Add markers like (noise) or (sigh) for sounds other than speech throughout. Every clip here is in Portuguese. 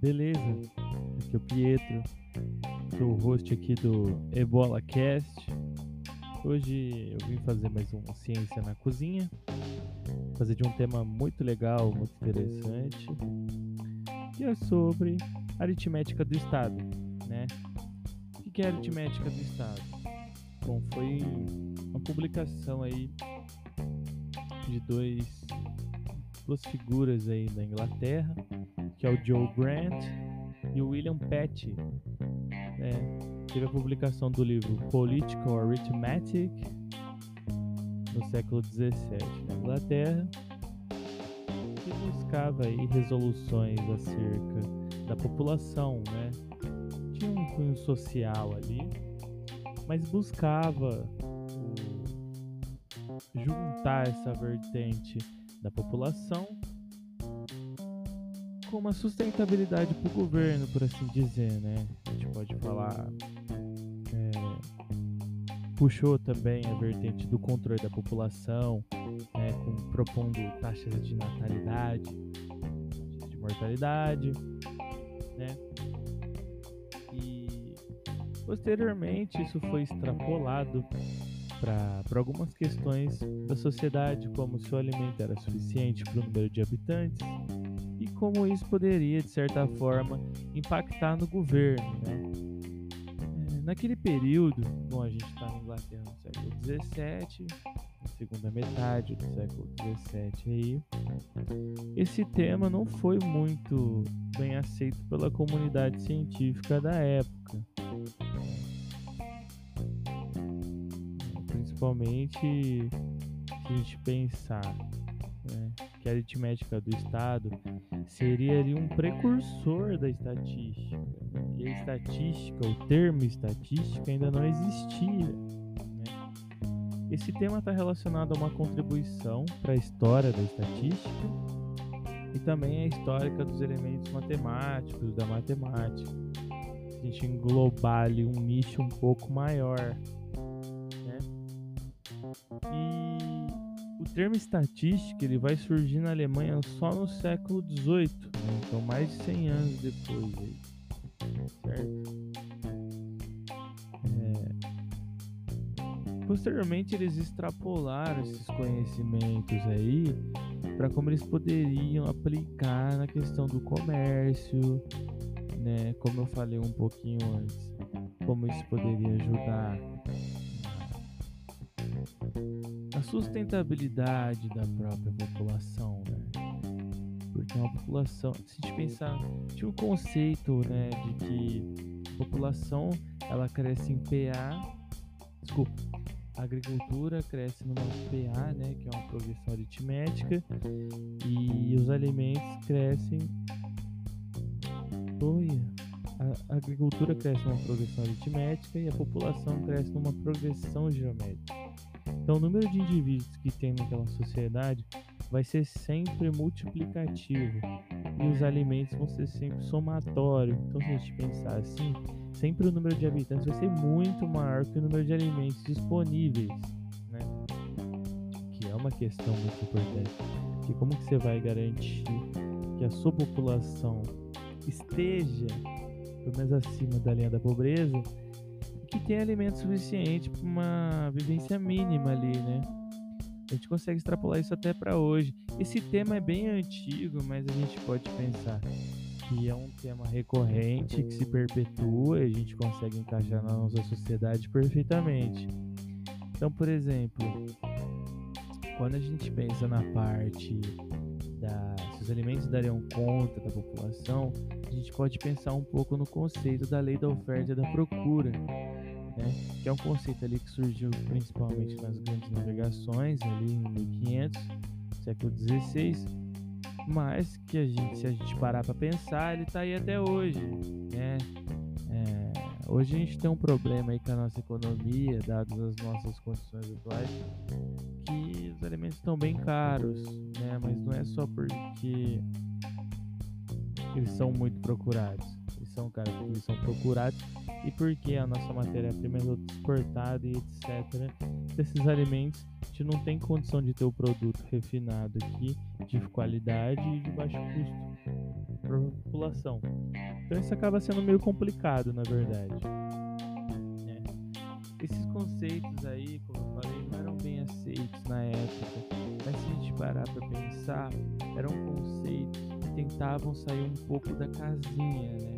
beleza? Aqui é o Pietro, sou o host aqui do Ebola Cast. Hoje eu vim fazer mais um Ciência na Cozinha, fazer de um tema muito legal, muito interessante, que é sobre aritmética do Estado, né? O que é aritmética do Estado? Bom, foi uma publicação aí de dois duas figuras aí da Inglaterra, que é o Joe Grant e o William Petty. Né? Teve a publicação do livro Political Arithmetic no século XVII na Inglaterra, que buscava aí resoluções acerca da população, né? Tinha um cunho social ali, mas buscava juntar essa vertente da população com uma sustentabilidade para o governo, por assim dizer, né? A gente pode falar. É, puxou também a vertente do controle da população, né, com, propondo taxas de natalidade, de mortalidade, né? E posteriormente isso foi extrapolado para algumas questões da sociedade, como se o alimento era suficiente para o número de habitantes e como isso poderia, de certa forma, impactar no governo. Né? É, naquele período, bom, a gente está na Inglaterra no século XVII, na segunda metade do século XVII aí, esse tema não foi muito bem aceito pela comunidade científica da época. Principalmente se a gente pensar né, que a aritmética do Estado seria ali um precursor da estatística. Né? E a estatística, o termo estatística ainda não existia. Né? Esse tema está relacionado a uma contribuição para a história da estatística e também a histórica dos elementos matemáticos, da matemática. A gente englobar ali um nicho um pouco maior e o termo estatística ele vai surgir na Alemanha só no século XVIII, né? então mais de 100 anos depois, aí, certo? É... Posteriormente eles extrapolaram esses conhecimentos aí para como eles poderiam aplicar na questão do comércio, né? Como eu falei um pouquinho antes, como isso poderia ajudar a sustentabilidade da própria população, né? Porque uma população, se a gente pensar, tinha um conceito, né, de que a população ela cresce em PA, desculpa, a agricultura cresce numa PA, né, que é uma progressão aritmética, e os alimentos crescem. Oi, a agricultura cresce numa progressão aritmética e a população cresce numa progressão geométrica. Então, o número de indivíduos que tem naquela sociedade vai ser sempre multiplicativo e os alimentos vão ser sempre somatórios. Então, se a gente pensar assim, sempre o número de habitantes vai ser muito maior que o número de alimentos disponíveis, né? Que é uma questão muito importante. Que como que você vai garantir que a sua população esteja pelo menos acima da linha da pobreza tem alimento suficiente para uma vivência mínima ali, né? A gente consegue extrapolar isso até para hoje. Esse tema é bem antigo, mas a gente pode pensar que é um tema recorrente que se perpetua e a gente consegue encaixar na nossa sociedade perfeitamente. Então, por exemplo, quando a gente pensa na parte da se os alimentos dariam conta da população, a gente pode pensar um pouco no conceito da lei da oferta e da procura né? Que é um conceito ali que surgiu principalmente nas grandes navegações ali em 1500, século 16, mas que a gente, se a gente parar para pensar, ele está aí até hoje, né? É, hoje a gente tem um problema aí com a nossa economia, dadas as nossas condições atuais, que os alimentos estão bem caros, né? Mas não é só porque eles são muito procurados, caros porque eles são procurados e porque a nossa matéria-prima é exportada e etc. Desses alimentos, a gente não tem condição de ter o produto refinado aqui, de qualidade e de baixo custo. própria população. Então isso acaba sendo meio complicado, na verdade. É. Esses conceitos aí, como eu falei, não eram bem aceitos na época, mas se a gente parar para pensar, eram conceitos que tentavam sair um pouco da casinha, né?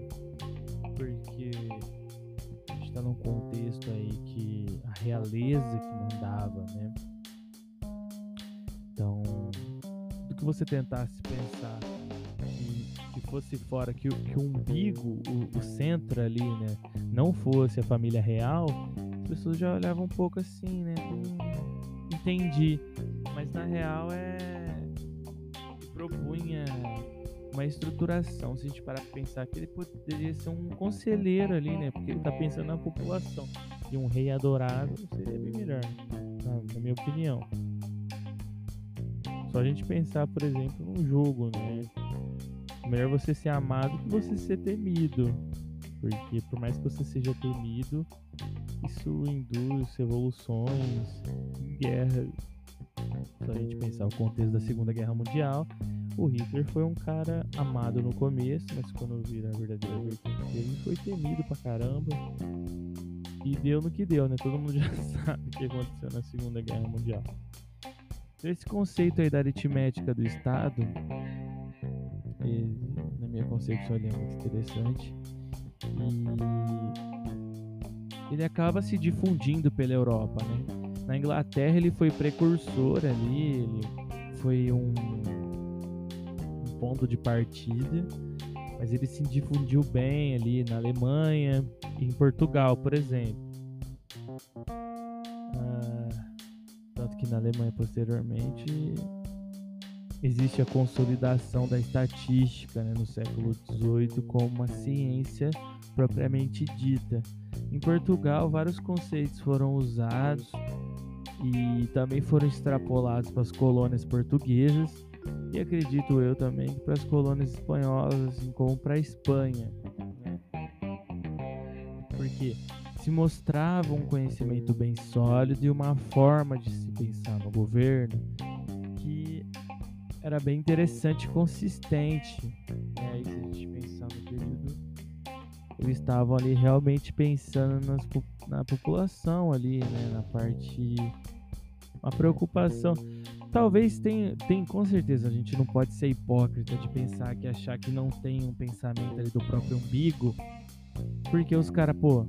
Num contexto aí que a realeza que mandava, né? Então, do que você tentasse pensar que, que fosse fora, que, que o umbigo, o, o centro ali, né, não fosse a família real, as pessoas já olhavam um pouco assim, né? Hum, entendi. Mas na real é. propunha uma estruturação. Se a gente parar pra pensar que ele poderia ser um conselheiro ali, né? Porque ele tá pensando na população. E um rei adorado seria bem melhor, na, minha opinião. Só a gente pensar, por exemplo, num jogo, né? Melhor você ser amado que você ser temido. Porque por mais que você seja temido, isso induz evoluções em guerra. Só a gente pensar o contexto da Segunda Guerra Mundial, o Hitler foi um cara amado no começo, mas quando vira a verdadeira vertente dele, foi temido pra caramba. E deu no que deu, né? Todo mundo (laughs) já sabe o que aconteceu na Segunda Guerra Mundial. Esse conceito aí da aritmética do Estado, na minha concepção, ele é muito interessante. E ele acaba se difundindo pela Europa, né? Na Inglaterra ele foi precursor ali, ele foi um ponto de partida, mas ele se difundiu bem ali na Alemanha e em Portugal, por exemplo. Tanto que na Alemanha, posteriormente, existe a consolidação da estatística né, no século XVIII como uma ciência propriamente dita. Em Portugal, vários conceitos foram usados e também foram extrapolados para as colônias portuguesas e acredito eu também para as colônias espanholas, assim como para a Espanha. Né? Porque se mostrava um conhecimento bem sólido e uma forma de se pensar no governo que era bem interessante e consistente. É, aí se a gente pensar no período, eles estavam ali realmente pensando nas, na população ali, né, na parte uma preocupação. Talvez tenha, tem com certeza a gente não pode ser hipócrita de pensar que achar que não tem um pensamento ali do próprio umbigo, porque os caras, pô,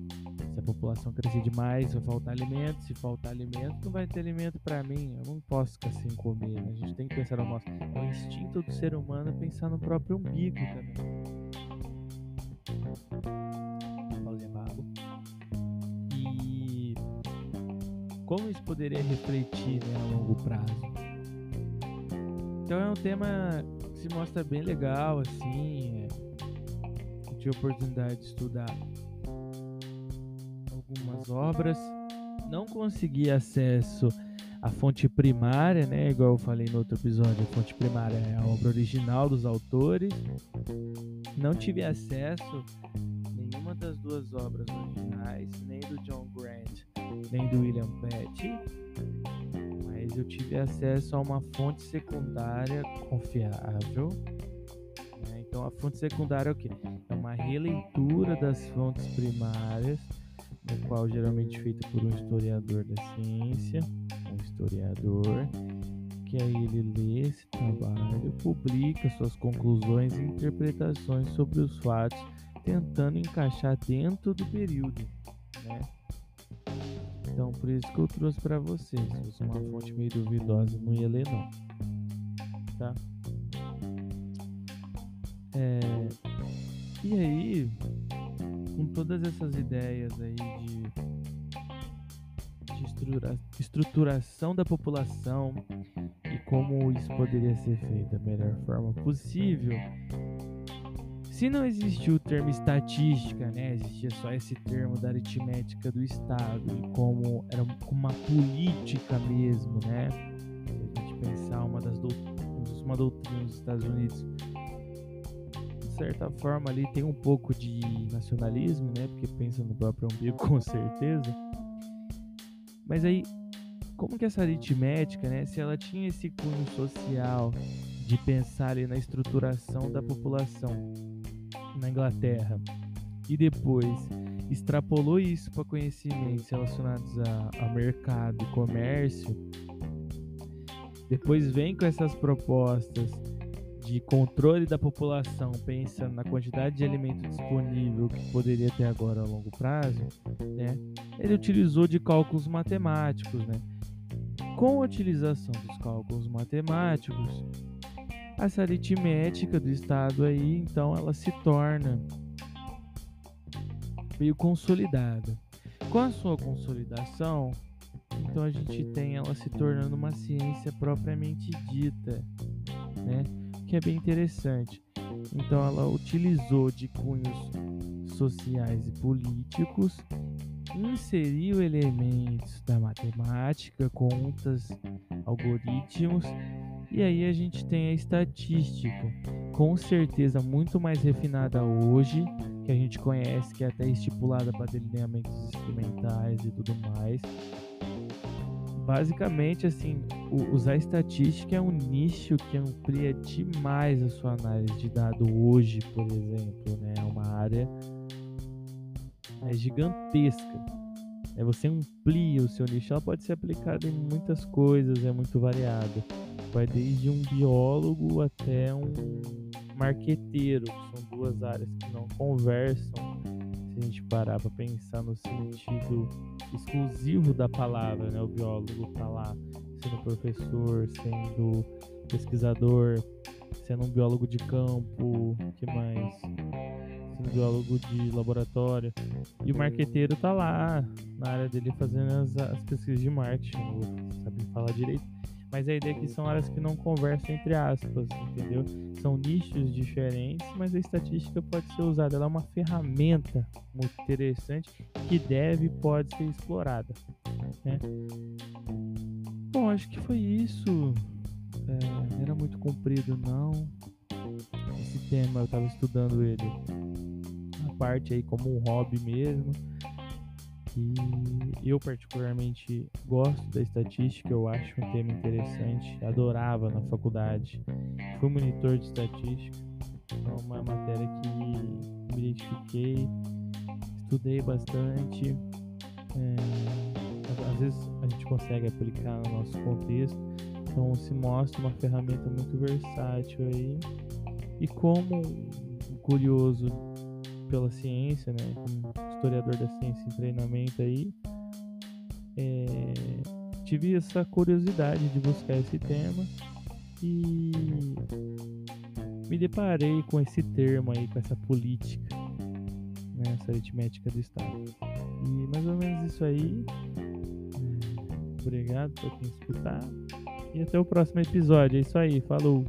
se a população crescer demais, vai faltar alimento. Se faltar alimento, não vai ter alimento para mim. Eu não posso ficar sem comer. A gente tem que pensar no nosso. É o instinto do ser humano pensar no próprio umbigo também. E como isso poderia refletir né, a longo prazo? Então é um tema que se mostra bem legal, assim. É... Tive a oportunidade de estudar algumas obras, não consegui acesso à fonte primária, né? Igual eu falei no outro episódio, a fonte primária é a obra original dos autores. Não tive acesso nenhuma das duas obras originais, nem do John Grant, nem do William Petty, mas eu tive acesso a uma fonte secundária confiável. Né? Então, a fonte secundária é o que? É uma releitura das fontes primárias no qual geralmente feito por um historiador da ciência, um historiador, que aí ele lê esse trabalho, publica suas conclusões e interpretações sobre os fatos, tentando encaixar dentro do período, né? Por isso que eu trouxe para vocês. Se fosse uma fonte meio duvidosa, não ia ler não, tá? É... E aí, com todas essas ideias aí de, de estrutura, estruturação da população e como isso poderia ser feito da melhor forma possível, se não existia o termo estatística, né, existia só esse termo da aritmética do Estado e como era uma política mesmo, né? A gente pensar uma das doutrinas, uma doutrina dos Estados Unidos certa forma ali tem um pouco de nacionalismo, né? Porque pensa no próprio umbigo (laughs) com certeza. Mas aí, como que essa aritmética, né? Se ela tinha esse cunho social de pensar ali na estruturação da população na Inglaterra e depois extrapolou isso para conhecimentos relacionados a, a mercado e comércio, depois vem com essas propostas de controle da população, pensando na quantidade de alimento disponível que poderia ter agora a longo prazo, né? Ele utilizou de cálculos matemáticos, né? Com a utilização dos cálculos matemáticos, essa aritmética do Estado aí, então, ela se torna meio consolidada. Com a sua consolidação, então a gente tem ela se tornando uma ciência propriamente dita, né? Que é bem interessante. Então ela utilizou de cunhos sociais e políticos, inseriu elementos da matemática, contas, algoritmos, e aí a gente tem a estatística, com certeza muito mais refinada hoje que a gente conhece, que é até estipulada para delineamentos experimentais e tudo mais. Basicamente, assim, usar estatística é um nicho que amplia demais a sua análise de dado hoje, por exemplo, né? É uma área é gigantesca. É, você amplia o seu nicho, ela pode ser aplicada em muitas coisas, é muito variada. Vai desde um biólogo até um marqueteiro, que são duas áreas que não conversam. Se a gente parar para pensar no sentido exclusivo da palavra, né? O biólogo tá lá sendo professor, sendo pesquisador, sendo um biólogo de campo, que mais? Sendo biólogo de laboratório. E o marqueteiro tá lá na área dele fazendo as, as pesquisas de marketing, vou saber falar direito mas a ideia é que são áreas que não conversam entre aspas, entendeu? São nichos diferentes, mas a estatística pode ser usada. Ela é uma ferramenta muito interessante que deve e pode ser explorada. Né? Bom, acho que foi isso. É, era muito comprido, não. Esse tema eu estava estudando ele parte aí como um hobby mesmo que eu particularmente gosto da estatística, eu acho um tema interessante, adorava na faculdade. Fui monitor de estatística, é uma matéria que me identifiquei, estudei bastante. É, às vezes a gente consegue aplicar no nosso contexto, então se mostra uma ferramenta muito versátil aí. E como curioso pela ciência, né? Como historiador da ciência em treinamento aí, é, tive essa curiosidade de buscar esse tema e me deparei com esse termo aí, com essa política, né, essa aritmética do Estado. E mais ou menos isso aí. Obrigado por quem escutar. E até o próximo episódio. É isso aí. Falou!